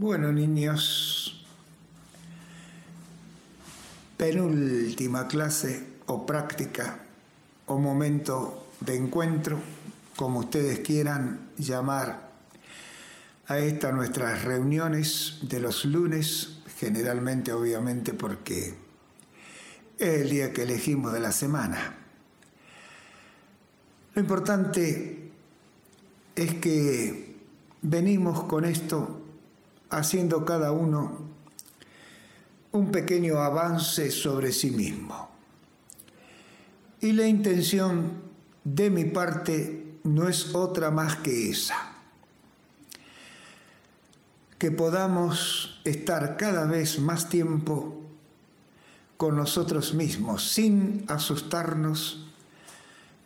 Bueno, niños, penúltima clase o práctica o momento de encuentro, como ustedes quieran llamar a estas nuestras reuniones de los lunes, generalmente obviamente porque es el día que elegimos de la semana. Lo importante es que venimos con esto haciendo cada uno un pequeño avance sobre sí mismo. Y la intención de mi parte no es otra más que esa. Que podamos estar cada vez más tiempo con nosotros mismos, sin asustarnos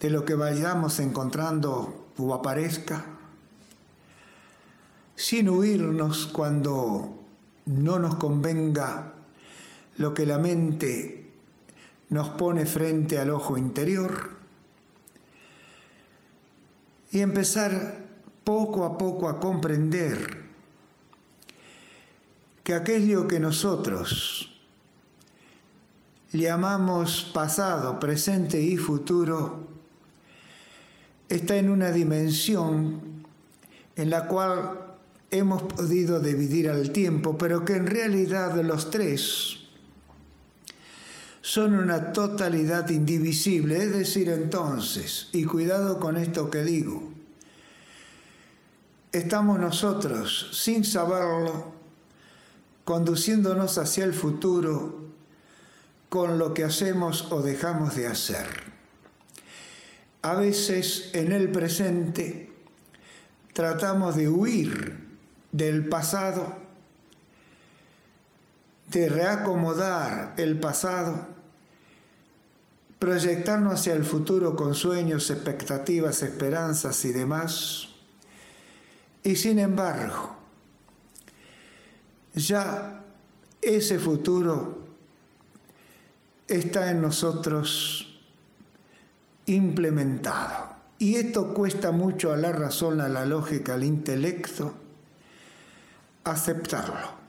de lo que vayamos encontrando o aparezca, sin huirnos cuando no nos convenga lo que la mente nos pone frente al ojo interior y empezar poco a poco a comprender que aquello que nosotros llamamos pasado, presente y futuro está en una dimensión en la cual hemos podido dividir al tiempo, pero que en realidad los tres son una totalidad indivisible. Es decir, entonces, y cuidado con esto que digo, estamos nosotros, sin saberlo, conduciéndonos hacia el futuro con lo que hacemos o dejamos de hacer. A veces en el presente tratamos de huir del pasado, de reacomodar el pasado, proyectarnos hacia el futuro con sueños, expectativas, esperanzas y demás. Y sin embargo, ya ese futuro está en nosotros implementado. Y esto cuesta mucho a la razón, a la lógica, al intelecto, aceptarlo.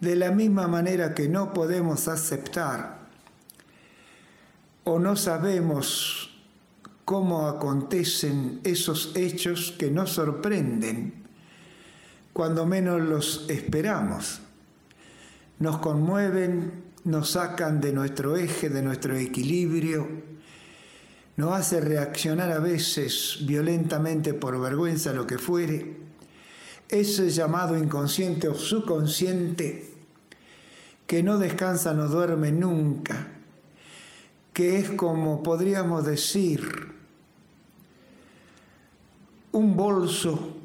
De la misma manera que no podemos aceptar o no sabemos cómo acontecen esos hechos que nos sorprenden cuando menos los esperamos. Nos conmueven, nos sacan de nuestro eje, de nuestro equilibrio, nos hace reaccionar a veces violentamente por vergüenza, lo que fuere ese llamado inconsciente o subconsciente que no descansa, no duerme nunca, que es como podríamos decir un bolso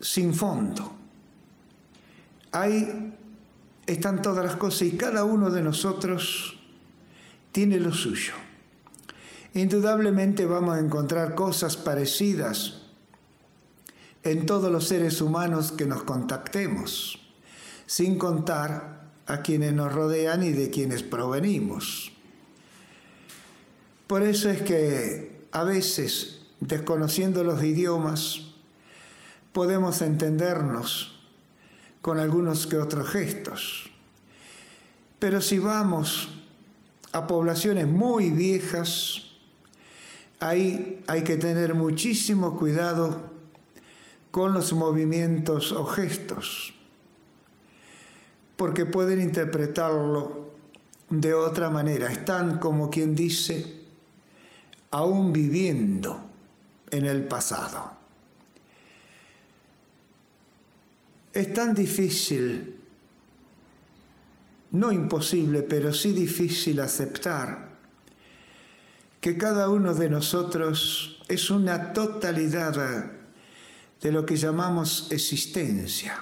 sin fondo. Ahí están todas las cosas y cada uno de nosotros tiene lo suyo. Indudablemente vamos a encontrar cosas parecidas en todos los seres humanos que nos contactemos, sin contar a quienes nos rodean y de quienes provenimos. Por eso es que a veces, desconociendo los idiomas, podemos entendernos con algunos que otros gestos. Pero si vamos a poblaciones muy viejas, ahí hay que tener muchísimo cuidado con los movimientos o gestos, porque pueden interpretarlo de otra manera. Están como quien dice, aún viviendo en el pasado. Es tan difícil, no imposible, pero sí difícil aceptar que cada uno de nosotros es una totalidad de lo que llamamos existencia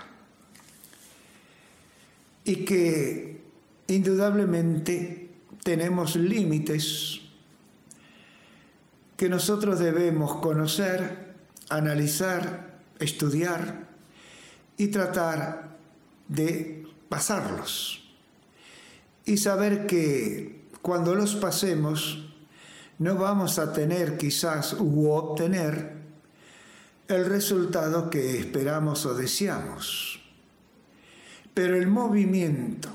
y que indudablemente tenemos límites que nosotros debemos conocer, analizar, estudiar y tratar de pasarlos. Y saber que cuando los pasemos no vamos a tener quizás u obtener el resultado que esperamos o deseamos. Pero el movimiento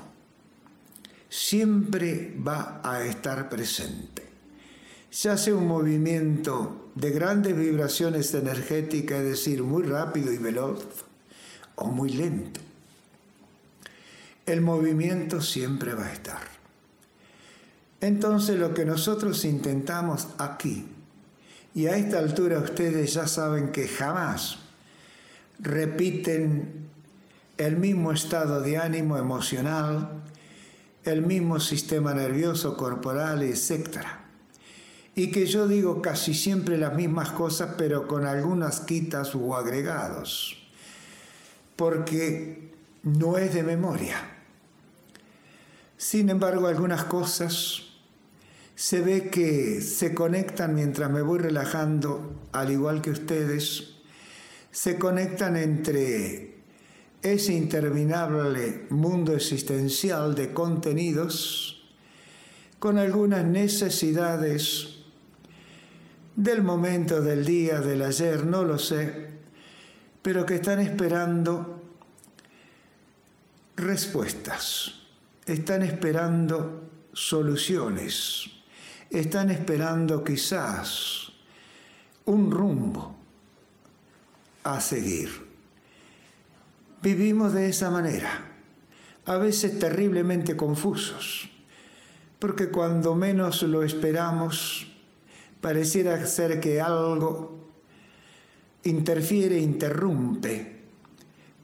siempre va a estar presente. Ya sea un movimiento de grandes vibraciones energéticas, es decir, muy rápido y veloz, o muy lento. El movimiento siempre va a estar. Entonces lo que nosotros intentamos aquí, y a esta altura ustedes ya saben que jamás repiten el mismo estado de ánimo emocional, el mismo sistema nervioso corporal, etc. Y que yo digo casi siempre las mismas cosas, pero con algunas quitas u agregados, porque no es de memoria. Sin embargo, algunas cosas se ve que se conectan mientras me voy relajando, al igual que ustedes, se conectan entre ese interminable mundo existencial de contenidos con algunas necesidades del momento, del día, del ayer, no lo sé, pero que están esperando respuestas, están esperando soluciones están esperando quizás un rumbo a seguir. Vivimos de esa manera, a veces terriblemente confusos, porque cuando menos lo esperamos, pareciera ser que algo interfiere, interrumpe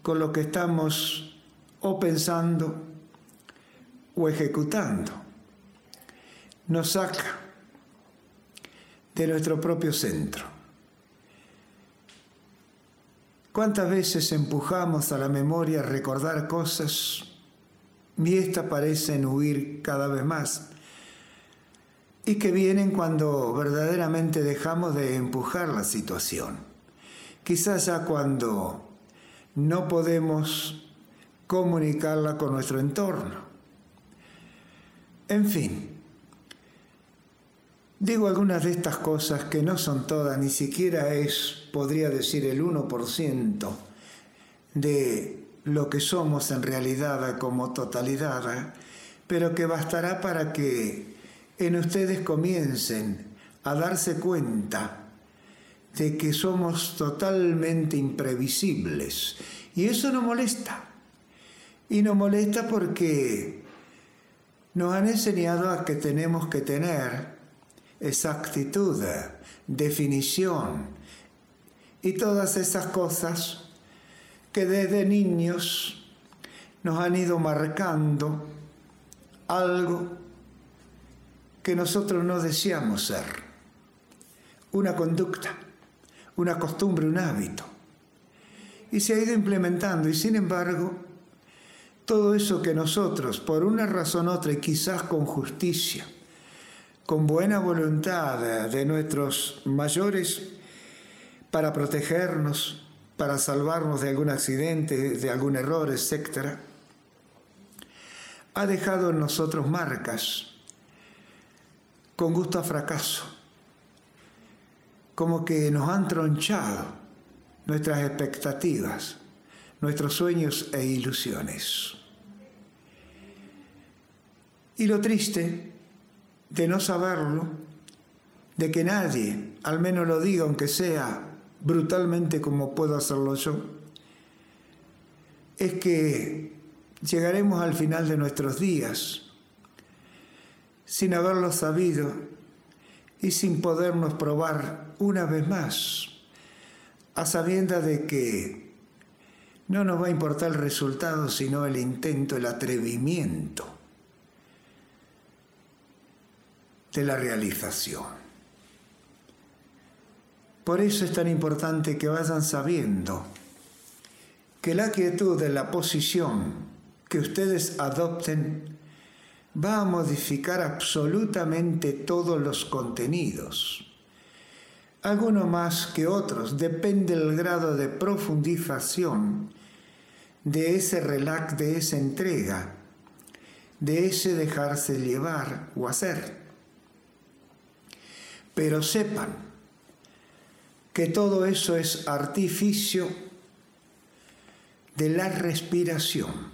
con lo que estamos o pensando o ejecutando nos saca de nuestro propio centro. ¿Cuántas veces empujamos a la memoria a recordar cosas y éstas parecen huir cada vez más? Y que vienen cuando verdaderamente dejamos de empujar la situación. Quizás ya cuando no podemos comunicarla con nuestro entorno. En fin, Digo algunas de estas cosas que no son todas, ni siquiera es, podría decir, el 1% de lo que somos en realidad como totalidad, pero que bastará para que en ustedes comiencen a darse cuenta de que somos totalmente imprevisibles. Y eso no molesta. Y no molesta porque nos han enseñado a que tenemos que tener exactitud, definición y todas esas cosas que desde niños nos han ido marcando algo que nosotros no deseamos ser, una conducta, una costumbre, un hábito. Y se ha ido implementando y sin embargo, todo eso que nosotros, por una razón u otra y quizás con justicia, con buena voluntad de nuestros mayores para protegernos, para salvarnos de algún accidente, de algún error, etc., ha dejado en nosotros marcas con gusto a fracaso, como que nos han tronchado nuestras expectativas, nuestros sueños e ilusiones. Y lo triste de no saberlo, de que nadie, al menos lo diga, aunque sea brutalmente como puedo hacerlo yo, es que llegaremos al final de nuestros días sin haberlo sabido y sin podernos probar una vez más, a sabienda de que no nos va a importar el resultado, sino el intento, el atrevimiento de la realización. Por eso es tan importante que vayan sabiendo que la quietud de la posición que ustedes adopten va a modificar absolutamente todos los contenidos. Algunos más que otros, depende del grado de profundización de ese relax, de esa entrega, de ese dejarse llevar o hacer. Pero sepan que todo eso es artificio de la respiración,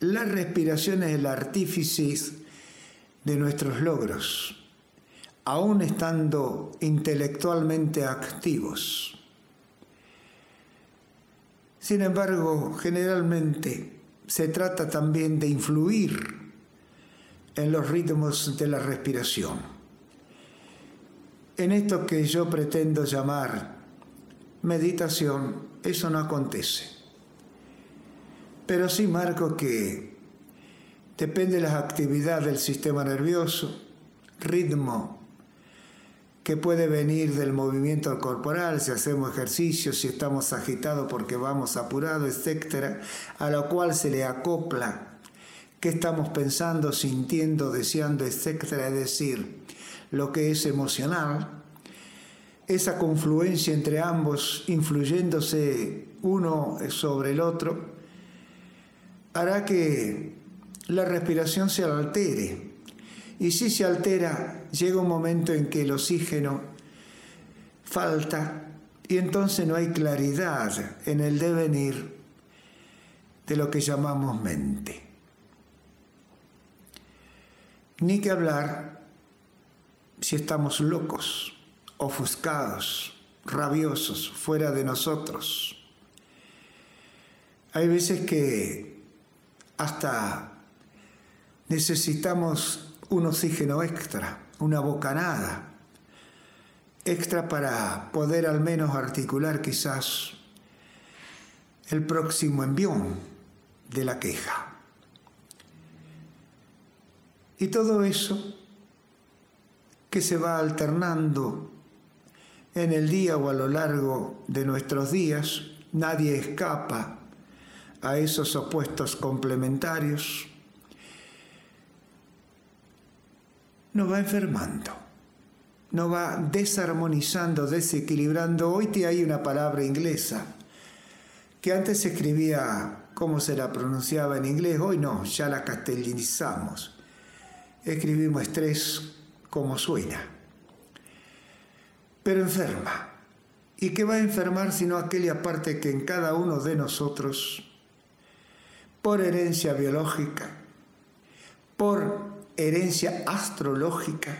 la respiración es el artífice de nuestros logros, aún estando intelectualmente activos. Sin embargo, generalmente se trata también de influir en los ritmos de la respiración. En esto que yo pretendo llamar meditación, eso no acontece. Pero sí marco que depende de las actividades del sistema nervioso, ritmo que puede venir del movimiento corporal, si hacemos ejercicio, si estamos agitados porque vamos apurados, etc., a lo cual se le acopla qué estamos pensando, sintiendo, deseando, etcétera, es decir, lo que es emocional, esa confluencia entre ambos, influyéndose uno sobre el otro, hará que la respiración se altere. Y si se altera, llega un momento en que el oxígeno falta y entonces no hay claridad en el devenir de lo que llamamos mente. Ni que hablar si estamos locos, ofuscados, rabiosos, fuera de nosotros. Hay veces que hasta necesitamos un oxígeno extra, una bocanada extra para poder al menos articular quizás el próximo envión de la queja. Y todo eso que se va alternando en el día o a lo largo de nuestros días, nadie escapa a esos opuestos complementarios, nos va enfermando, nos va desarmonizando, desequilibrando. Hoy te hay una palabra inglesa que antes se escribía como se la pronunciaba en inglés, hoy no, ya la castellanizamos escribimos estrés como suena, pero enferma. ¿Y qué va a enfermar sino aquella parte que en cada uno de nosotros, por herencia biológica, por herencia astrológica,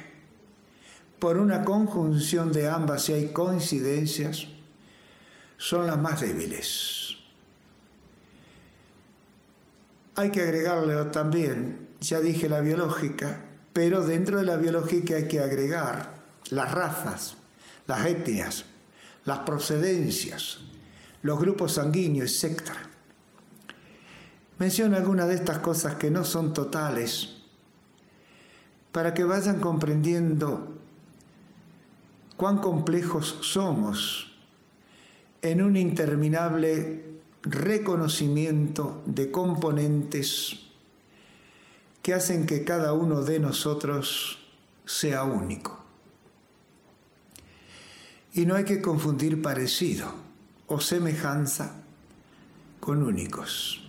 por una conjunción de ambas si hay coincidencias, son las más débiles. Hay que agregarle también ya dije la biológica, pero dentro de la biológica hay que agregar las razas, las etnias, las procedencias, los grupos sanguíneos, etc. Menciono algunas de estas cosas que no son totales para que vayan comprendiendo cuán complejos somos en un interminable reconocimiento de componentes que hacen que cada uno de nosotros sea único. Y no hay que confundir parecido o semejanza con únicos.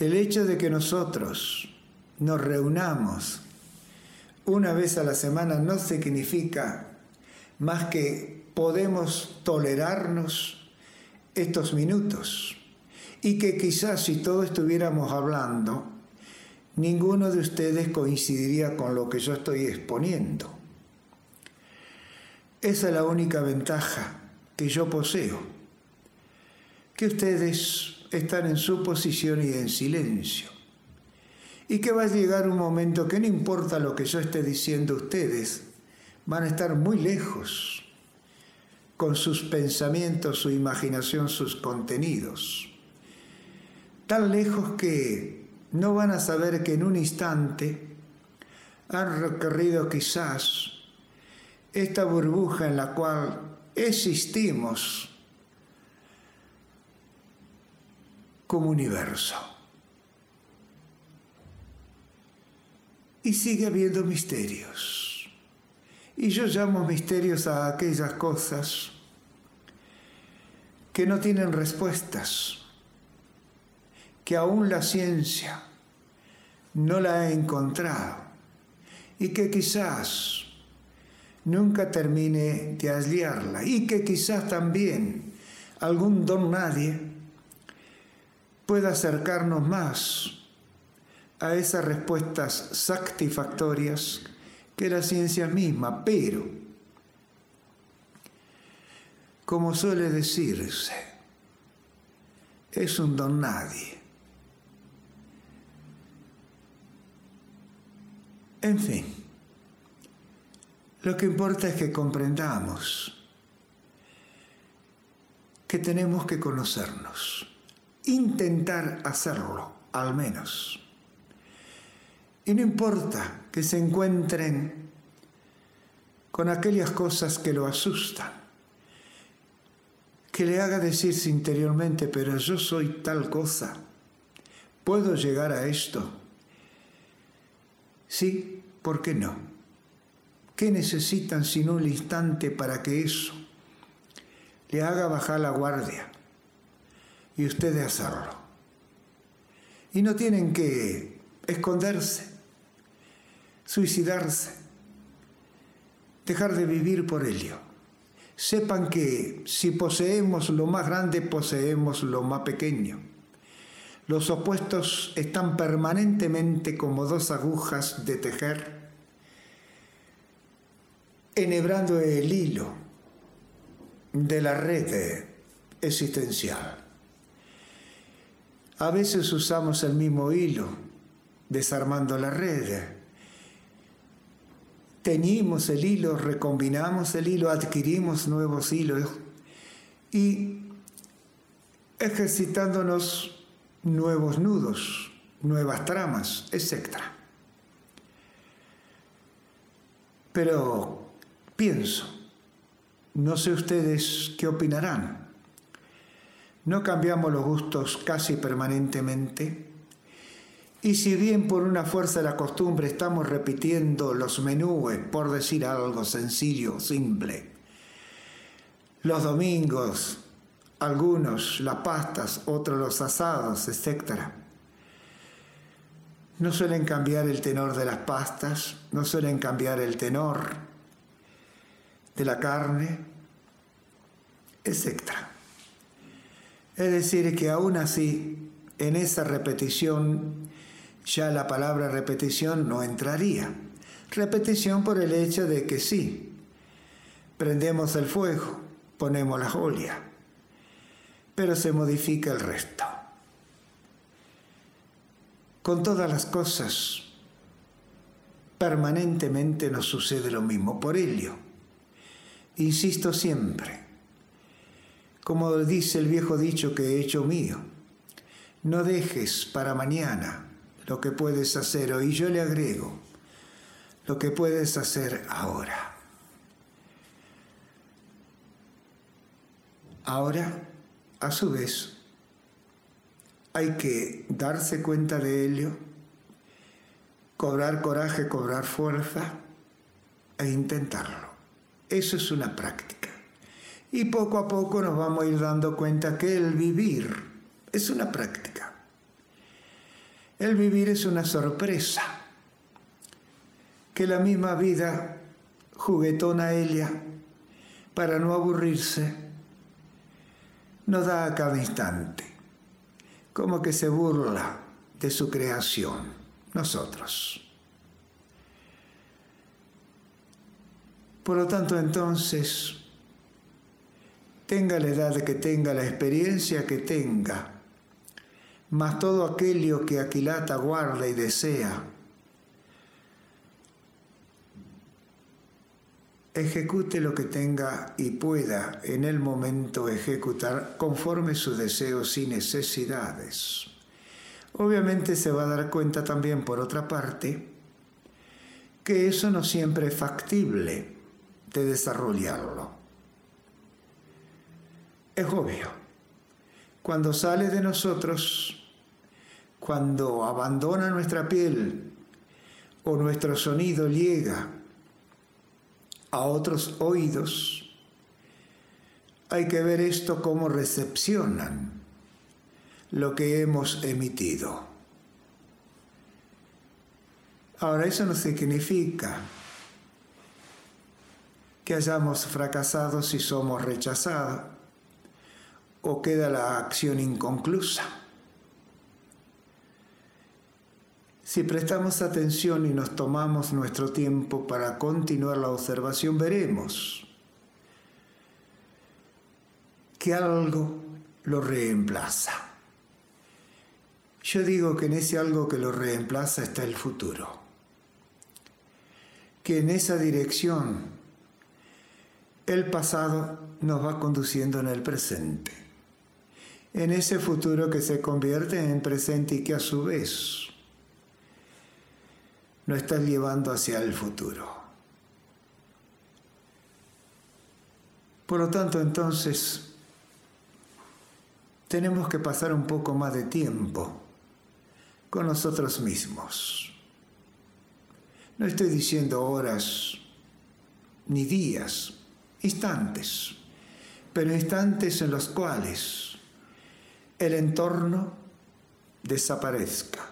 El hecho de que nosotros nos reunamos una vez a la semana no significa más que podemos tolerarnos estos minutos y que quizás si todos estuviéramos hablando, ninguno de ustedes coincidiría con lo que yo estoy exponiendo. Esa es la única ventaja que yo poseo, que ustedes están en su posición y en silencio. Y que va a llegar un momento que no importa lo que yo esté diciendo ustedes, van a estar muy lejos con sus pensamientos, su imaginación, sus contenidos. Tan lejos que no van a saber que en un instante han recorrido quizás esta burbuja en la cual existimos como universo. Y sigue habiendo misterios. Y yo llamo misterios a aquellas cosas que no tienen respuestas que aún la ciencia no la ha encontrado y que quizás nunca termine de hallarla y que quizás también algún don nadie pueda acercarnos más a esas respuestas satisfactorias que la ciencia misma, pero, como suele decirse, es un don nadie. En fin, lo que importa es que comprendamos que tenemos que conocernos, intentar hacerlo, al menos. Y no importa que se encuentren con aquellas cosas que lo asustan, que le haga decirse interiormente, pero yo soy tal cosa, puedo llegar a esto. Sí, ¿por qué no? ¿Qué necesitan sino un instante para que eso le haga bajar la guardia y ustedes hacerlo? Y no tienen que esconderse, suicidarse, dejar de vivir por ello. Sepan que si poseemos lo más grande, poseemos lo más pequeño. Los opuestos están permanentemente como dos agujas de tejer, enhebrando el hilo de la red existencial. A veces usamos el mismo hilo, desarmando la red. Teñimos el hilo, recombinamos el hilo, adquirimos nuevos hilos y ejercitándonos nuevos nudos, nuevas tramas, etc. Pero pienso, no sé ustedes qué opinarán. ¿No cambiamos los gustos casi permanentemente? Y si bien por una fuerza de la costumbre estamos repitiendo los menúes, por decir algo sencillo, simple, los domingos, algunos las pastas, otros los asados, etc. No suelen cambiar el tenor de las pastas, no suelen cambiar el tenor de la carne, etc. Es decir, que aún así, en esa repetición, ya la palabra repetición no entraría. Repetición por el hecho de que sí, prendemos el fuego, ponemos la jolia, pero se modifica el resto. Con todas las cosas, permanentemente nos sucede lo mismo. Por ello, insisto siempre, como dice el viejo dicho que he hecho mío, no dejes para mañana lo que puedes hacer hoy. Yo le agrego lo que puedes hacer ahora. Ahora, a su vez, hay que darse cuenta de ello, cobrar coraje, cobrar fuerza e intentarlo. Eso es una práctica. Y poco a poco nos vamos a ir dando cuenta que el vivir es una práctica. El vivir es una sorpresa. Que la misma vida juguetona ella, para no aburrirse, nos da a cada instante, como que se burla de su creación, nosotros. Por lo tanto, entonces, tenga la edad que tenga, la experiencia que tenga, mas todo aquello que Aquilata guarda y desea, ejecute lo que tenga y pueda en el momento ejecutar conforme sus deseos y necesidades. Obviamente se va a dar cuenta también, por otra parte, que eso no siempre es factible de desarrollarlo. Es obvio. Cuando sale de nosotros, cuando abandona nuestra piel o nuestro sonido llega a otros oídos, hay que ver esto como recepcionan lo que hemos emitido. Ahora, eso no significa que hayamos fracasado si somos rechazados o queda la acción inconclusa. Si prestamos atención y nos tomamos nuestro tiempo para continuar la observación, veremos que algo lo reemplaza. Yo digo que en ese algo que lo reemplaza está el futuro. Que en esa dirección el pasado nos va conduciendo en el presente. En ese futuro que se convierte en presente y que a su vez nos está llevando hacia el futuro. Por lo tanto, entonces, tenemos que pasar un poco más de tiempo con nosotros mismos. No estoy diciendo horas ni días, instantes, pero instantes en los cuales el entorno desaparezca,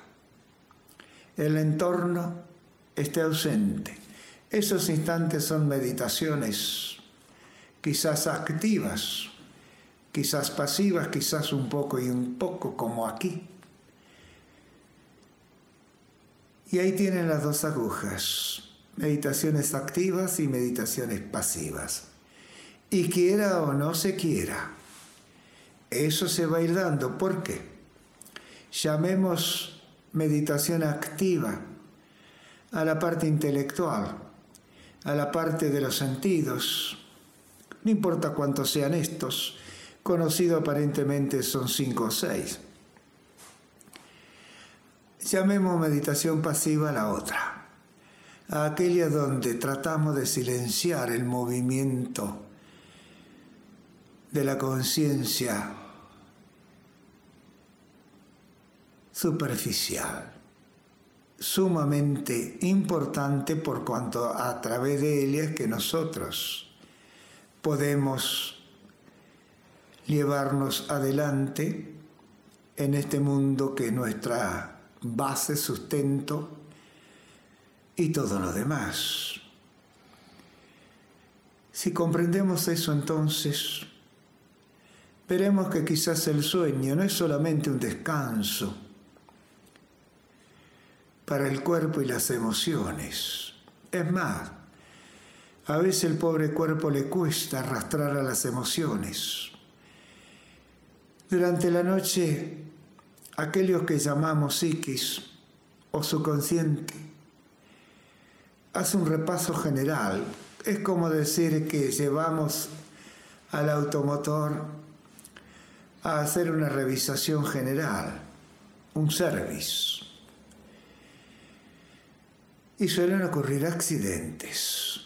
el entorno esté ausente. Esos instantes son meditaciones, quizás activas, quizás pasivas, quizás un poco y un poco como aquí. Y ahí tienen las dos agujas, meditaciones activas y meditaciones pasivas. Y quiera o no se quiera, eso se va a ir dando. ¿Por qué? Llamemos meditación activa a la parte intelectual, a la parte de los sentidos, no importa cuántos sean estos, conocido aparentemente son cinco o seis. Llamemos meditación pasiva a la otra, a aquella donde tratamos de silenciar el movimiento de la conciencia superficial, sumamente importante por cuanto a través de ella es que nosotros podemos llevarnos adelante en este mundo que es nuestra base, sustento y todo lo demás. Si comprendemos eso entonces, veremos que quizás el sueño no es solamente un descanso para el cuerpo y las emociones. Es más, a veces el pobre cuerpo le cuesta arrastrar a las emociones. Durante la noche, aquellos que llamamos psiquis o subconsciente hace un repaso general. Es como decir que llevamos al automotor a hacer una revisación general, un service. Y suelen ocurrir accidentes.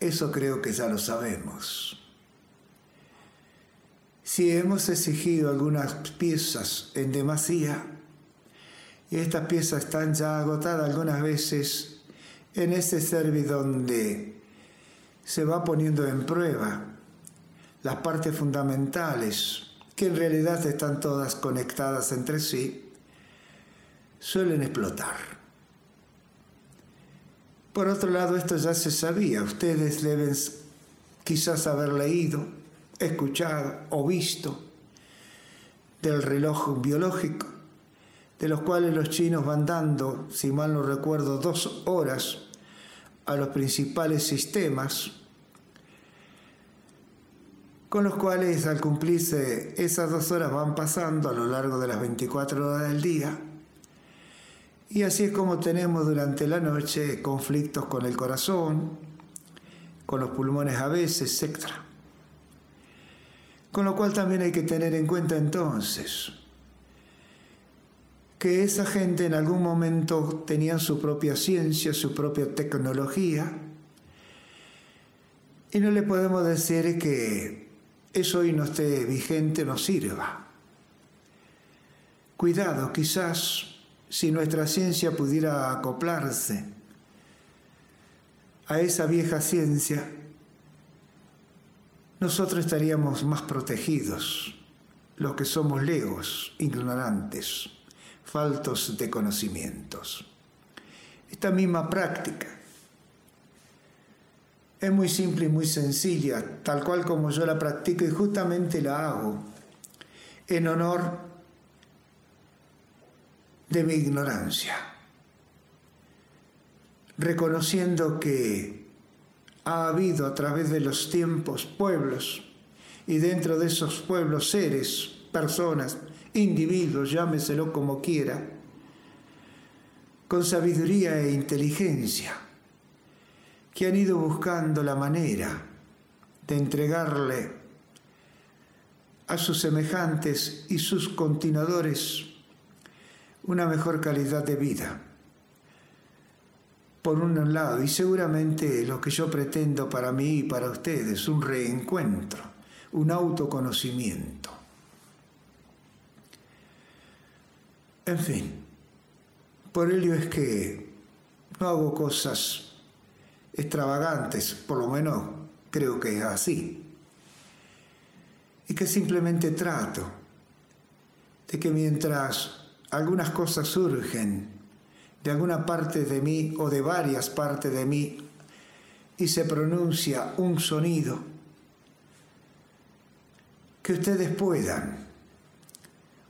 Eso creo que ya lo sabemos. Si hemos exigido algunas piezas en demasía y estas piezas están ya agotadas algunas veces en ese servicio donde se va poniendo en prueba las partes fundamentales, que en realidad están todas conectadas entre sí, suelen explotar. Por otro lado, esto ya se sabía, ustedes deben quizás haber leído escuchado o visto del reloj biológico, de los cuales los chinos van dando, si mal no recuerdo, dos horas a los principales sistemas, con los cuales al cumplirse esas dos horas van pasando a lo largo de las 24 horas del día. Y así es como tenemos durante la noche conflictos con el corazón, con los pulmones a veces, etc. Con lo cual también hay que tener en cuenta entonces que esa gente en algún momento tenía su propia ciencia, su propia tecnología, y no le podemos decir que eso hoy no esté vigente, no sirva. Cuidado, quizás si nuestra ciencia pudiera acoplarse a esa vieja ciencia, nosotros estaríamos más protegidos, los que somos legos, ignorantes, faltos de conocimientos. Esta misma práctica es muy simple y muy sencilla, tal cual como yo la practico y justamente la hago en honor de mi ignorancia, reconociendo que ha habido a través de los tiempos pueblos y dentro de esos pueblos seres, personas, individuos, llámeselo como quiera, con sabiduría e inteligencia, que han ido buscando la manera de entregarle a sus semejantes y sus continuadores una mejor calidad de vida. Por un lado, y seguramente lo que yo pretendo para mí y para ustedes, un reencuentro, un autoconocimiento. En fin, por ello es que no hago cosas extravagantes, por lo menos creo que es así. Y que simplemente trato de que mientras algunas cosas surgen de alguna parte de mí o de varias partes de mí y se pronuncia un sonido, que ustedes puedan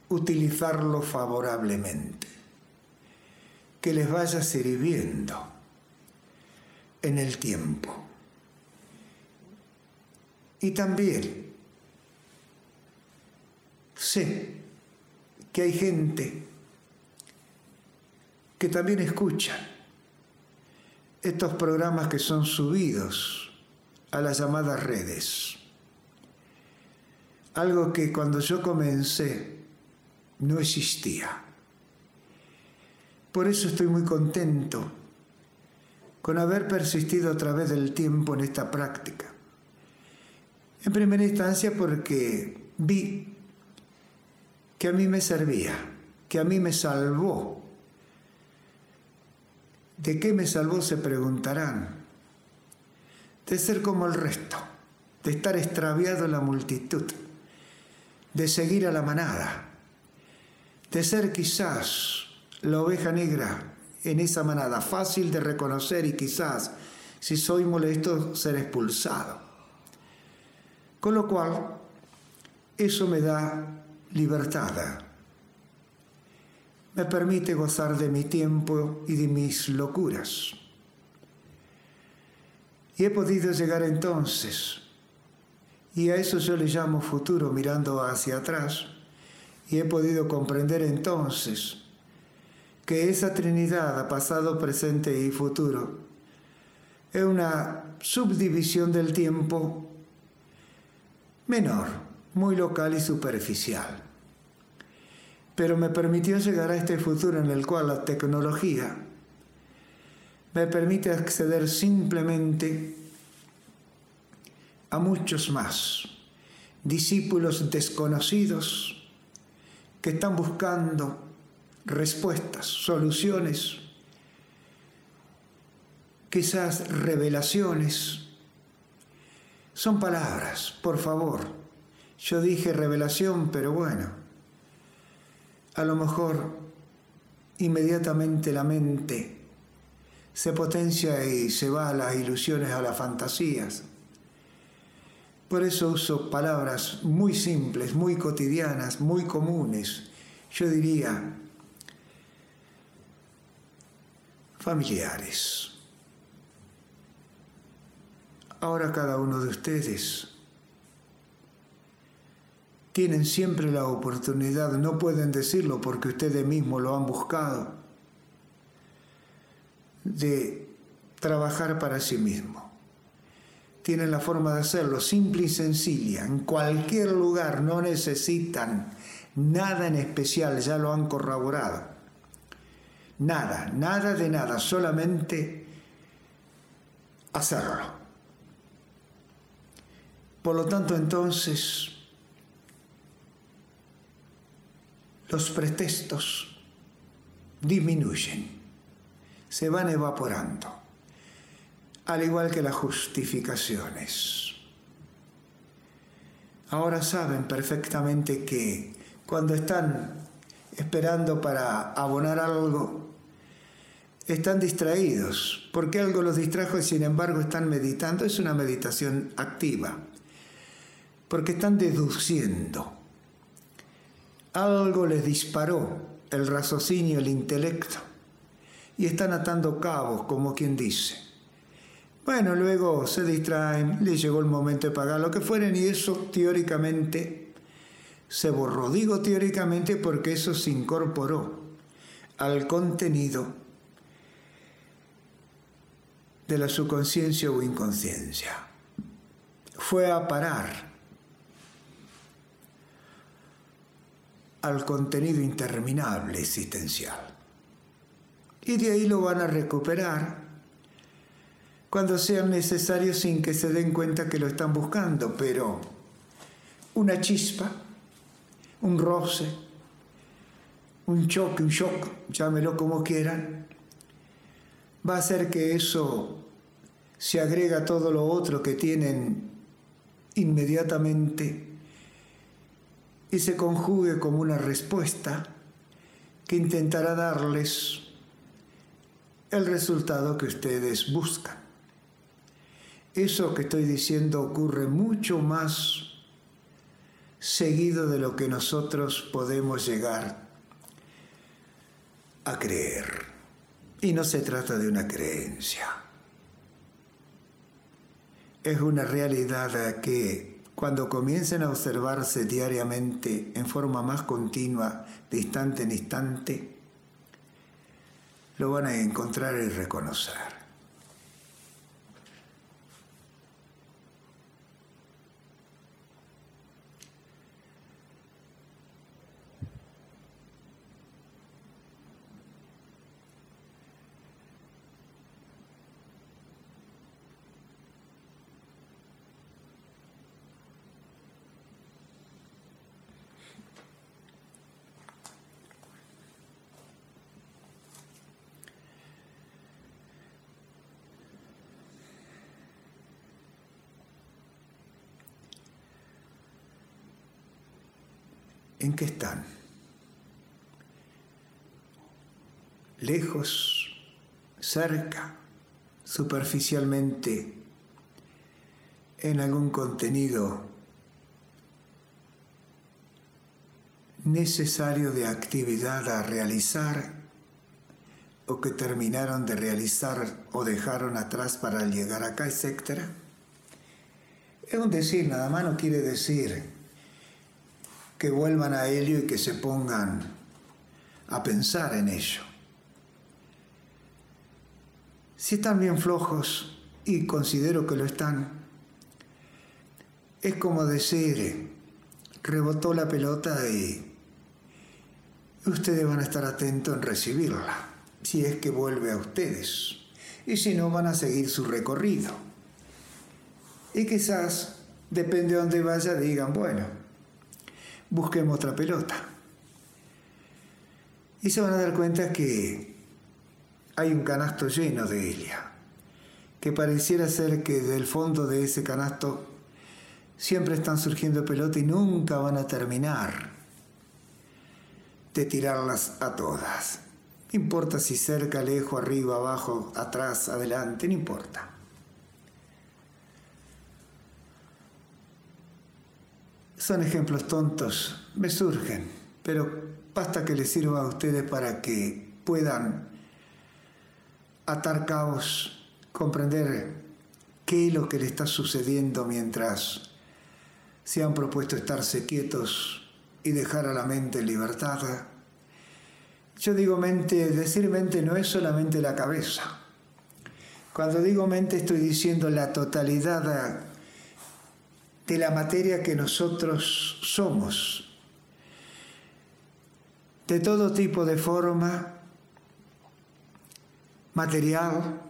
utilizarlo favorablemente, que les vaya sirviendo en el tiempo. Y también sé que hay gente que también escucha estos programas que son subidos a las llamadas redes. Algo que cuando yo comencé no existía. Por eso estoy muy contento con haber persistido a través del tiempo en esta práctica. En primera instancia porque vi que a mí me servía, que a mí me salvó. ¿De qué me salvó? Se preguntarán. De ser como el resto, de estar extraviado en la multitud, de seguir a la manada, de ser quizás la oveja negra en esa manada, fácil de reconocer y quizás, si soy molesto, ser expulsado. Con lo cual, eso me da libertada. Me permite gozar de mi tiempo y de mis locuras. Y he podido llegar entonces, y a eso yo le llamo futuro mirando hacia atrás, y he podido comprender entonces que esa Trinidad a pasado, presente y futuro es una subdivisión del tiempo menor muy local y superficial. Pero me permitió llegar a este futuro en el cual la tecnología me permite acceder simplemente a muchos más discípulos desconocidos que están buscando respuestas, soluciones, quizás revelaciones. Son palabras, por favor, yo dije revelación, pero bueno, a lo mejor inmediatamente la mente se potencia y se va a las ilusiones, a las fantasías. Por eso uso palabras muy simples, muy cotidianas, muy comunes. Yo diría familiares. Ahora cada uno de ustedes tienen siempre la oportunidad, no pueden decirlo porque ustedes mismos lo han buscado, de trabajar para sí mismo. Tienen la forma de hacerlo, simple y sencilla, en cualquier lugar, no necesitan nada en especial, ya lo han corroborado. Nada, nada de nada, solamente hacerlo. Por lo tanto, entonces, los pretextos disminuyen, se van evaporando, al igual que las justificaciones. Ahora saben perfectamente que cuando están esperando para abonar algo, están distraídos, porque algo los distrajo y sin embargo están meditando. Es una meditación activa, porque están deduciendo algo les disparó el raciocinio, el intelecto, y están atando cabos, como quien dice. Bueno, luego se distraen, les llegó el momento de pagar lo que fueren y eso teóricamente se borró. Digo teóricamente porque eso se incorporó al contenido de la subconsciencia o inconsciencia. Fue a parar al contenido interminable existencial. Y de ahí lo van a recuperar cuando sea necesario sin que se den cuenta que lo están buscando, pero una chispa, un roce, un choque, un shock, llámelo como quieran, va a hacer que eso se agrega todo lo otro que tienen inmediatamente y se conjugue como una respuesta que intentará darles el resultado que ustedes buscan. Eso que estoy diciendo ocurre mucho más seguido de lo que nosotros podemos llegar a creer. Y no se trata de una creencia. Es una realidad que cuando comiencen a observarse diariamente en forma más continua, de instante en instante, lo van a encontrar y reconocer. ¿En qué están? Lejos, cerca, superficialmente, en algún contenido necesario de actividad a realizar o que terminaron de realizar o dejaron atrás para llegar acá, etc. Es un decir, nada más no quiere decir que vuelvan a ello y que se pongan a pensar en ello. Si están bien flojos, y considero que lo están, es como decir, rebotó la pelota y ustedes van a estar atentos en recibirla, si es que vuelve a ustedes, y si no van a seguir su recorrido. Y quizás, depende de dónde vaya, digan, bueno, busquemos otra pelota. Y se van a dar cuenta que hay un canasto lleno de ella, que pareciera ser que del fondo de ese canasto siempre están surgiendo pelotas y nunca van a terminar de tirarlas a todas. No importa si cerca, lejos, arriba, abajo, atrás, adelante, no importa. Son ejemplos tontos, me surgen, pero basta que les sirva a ustedes para que puedan atar cabos, comprender qué es lo que le está sucediendo mientras se han propuesto estarse quietos y dejar a la mente en libertad. Yo digo mente, decir mente no es solamente la cabeza. Cuando digo mente estoy diciendo la totalidad de la materia que nosotros somos, de todo tipo de forma, material,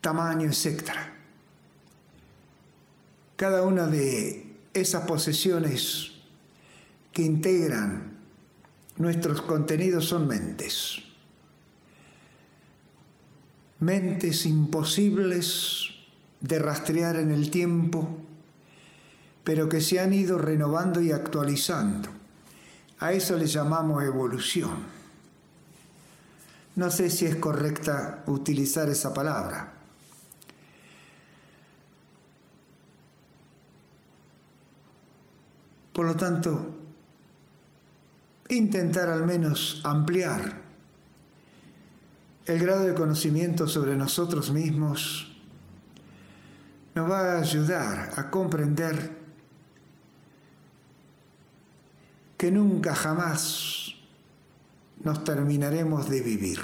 tamaño, etc. Cada una de esas posesiones que integran nuestros contenidos son mentes mentes imposibles de rastrear en el tiempo, pero que se han ido renovando y actualizando. A eso le llamamos evolución. No sé si es correcta utilizar esa palabra. Por lo tanto, intentar al menos ampliar el grado de conocimiento sobre nosotros mismos nos va a ayudar a comprender que nunca jamás nos terminaremos de vivir,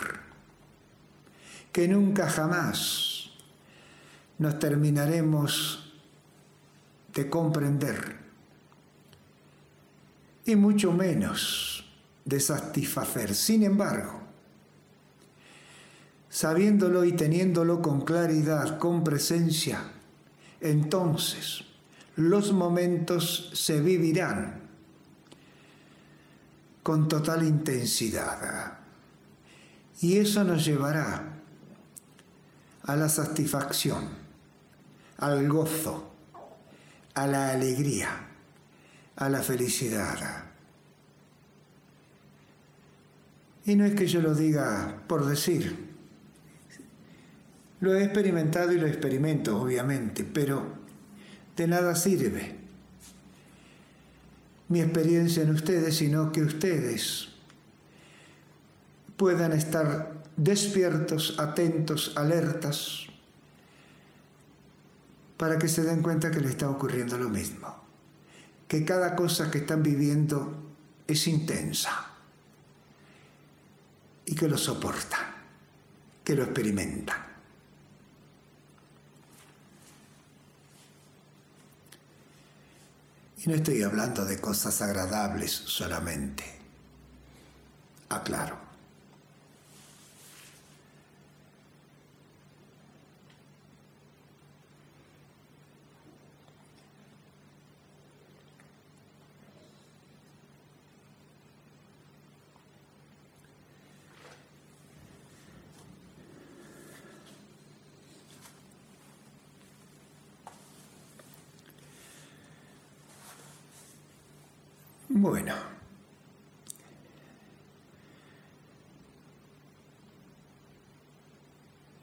que nunca jamás nos terminaremos de comprender y mucho menos de satisfacer. Sin embargo, sabiéndolo y teniéndolo con claridad, con presencia, entonces los momentos se vivirán con total intensidad. Y eso nos llevará a la satisfacción, al gozo, a la alegría, a la felicidad. Y no es que yo lo diga por decir, lo he experimentado y lo experimento, obviamente, pero de nada sirve mi experiencia en ustedes, sino que ustedes puedan estar despiertos, atentos, alertas, para que se den cuenta que le está ocurriendo lo mismo, que cada cosa que están viviendo es intensa y que lo soportan, que lo experimentan. No estoy hablando de cosas agradables solamente. Aclaro. Bueno.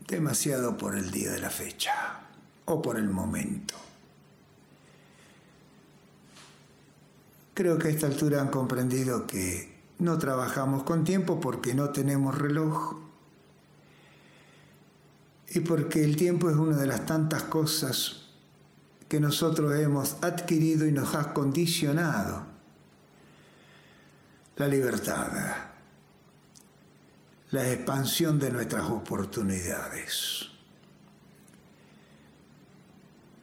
Demasiado por el día de la fecha o por el momento. Creo que a esta altura han comprendido que no trabajamos con tiempo porque no tenemos reloj y porque el tiempo es una de las tantas cosas que nosotros hemos adquirido y nos ha condicionado la libertad, la expansión de nuestras oportunidades.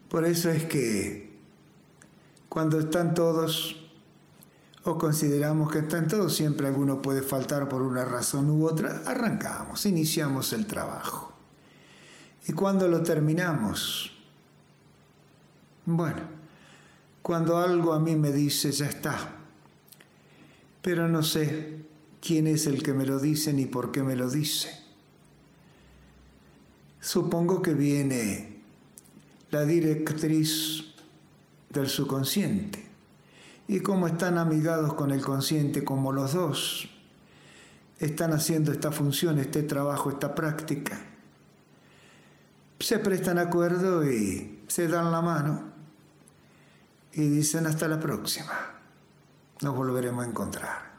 Por eso es que cuando están todos, o consideramos que están todos, siempre alguno puede faltar por una razón u otra, arrancamos, iniciamos el trabajo. Y cuando lo terminamos, bueno, cuando algo a mí me dice, ya está, pero no sé quién es el que me lo dice ni por qué me lo dice. Supongo que viene la directriz del subconsciente. Y como están amigados con el consciente, como los dos están haciendo esta función, este trabajo, esta práctica, se prestan acuerdo y se dan la mano y dicen hasta la próxima nos volveremos a encontrar.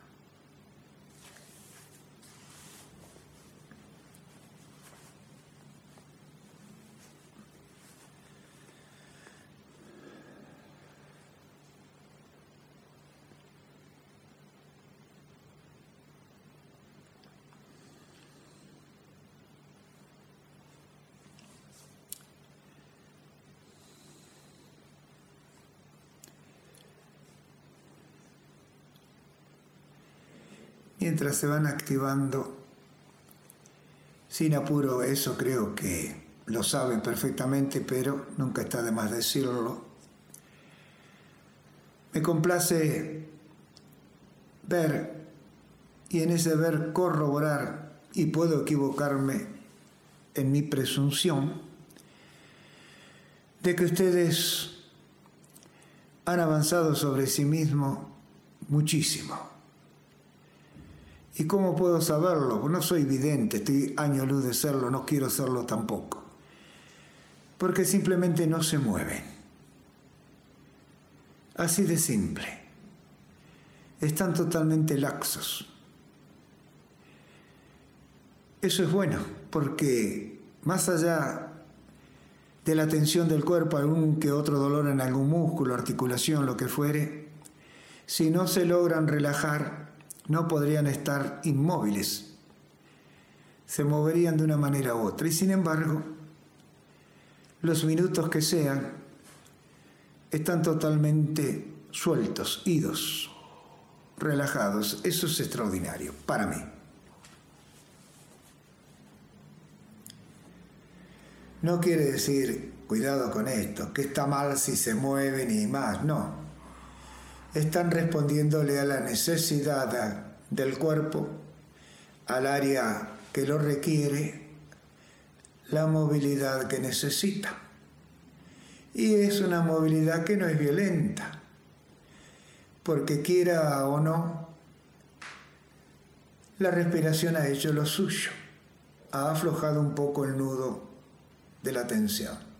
Mientras se van activando sin apuro, eso creo que lo saben perfectamente, pero nunca está de más decirlo. Me complace ver y en ese ver corroborar, y puedo equivocarme en mi presunción, de que ustedes han avanzado sobre sí mismos muchísimo. ¿Y cómo puedo saberlo? No soy vidente, estoy año de serlo, no quiero serlo tampoco. Porque simplemente no se mueven. Así de simple. están totalmente laxos. Eso es bueno, porque más allá de la tensión del cuerpo, algún que otro dolor en algún músculo, articulación, lo que fuere, si no se logran relajar, no podrían estar inmóviles. Se moverían de una manera u otra. Y sin embargo, los minutos que sean, están totalmente sueltos, idos, relajados. Eso es extraordinario para mí. No quiere decir, cuidado con esto, que está mal si se mueven y más, no. Están respondiéndole a la necesidad del cuerpo, al área que lo requiere, la movilidad que necesita. Y es una movilidad que no es violenta, porque quiera o no, la respiración ha hecho lo suyo, ha aflojado un poco el nudo de la tensión.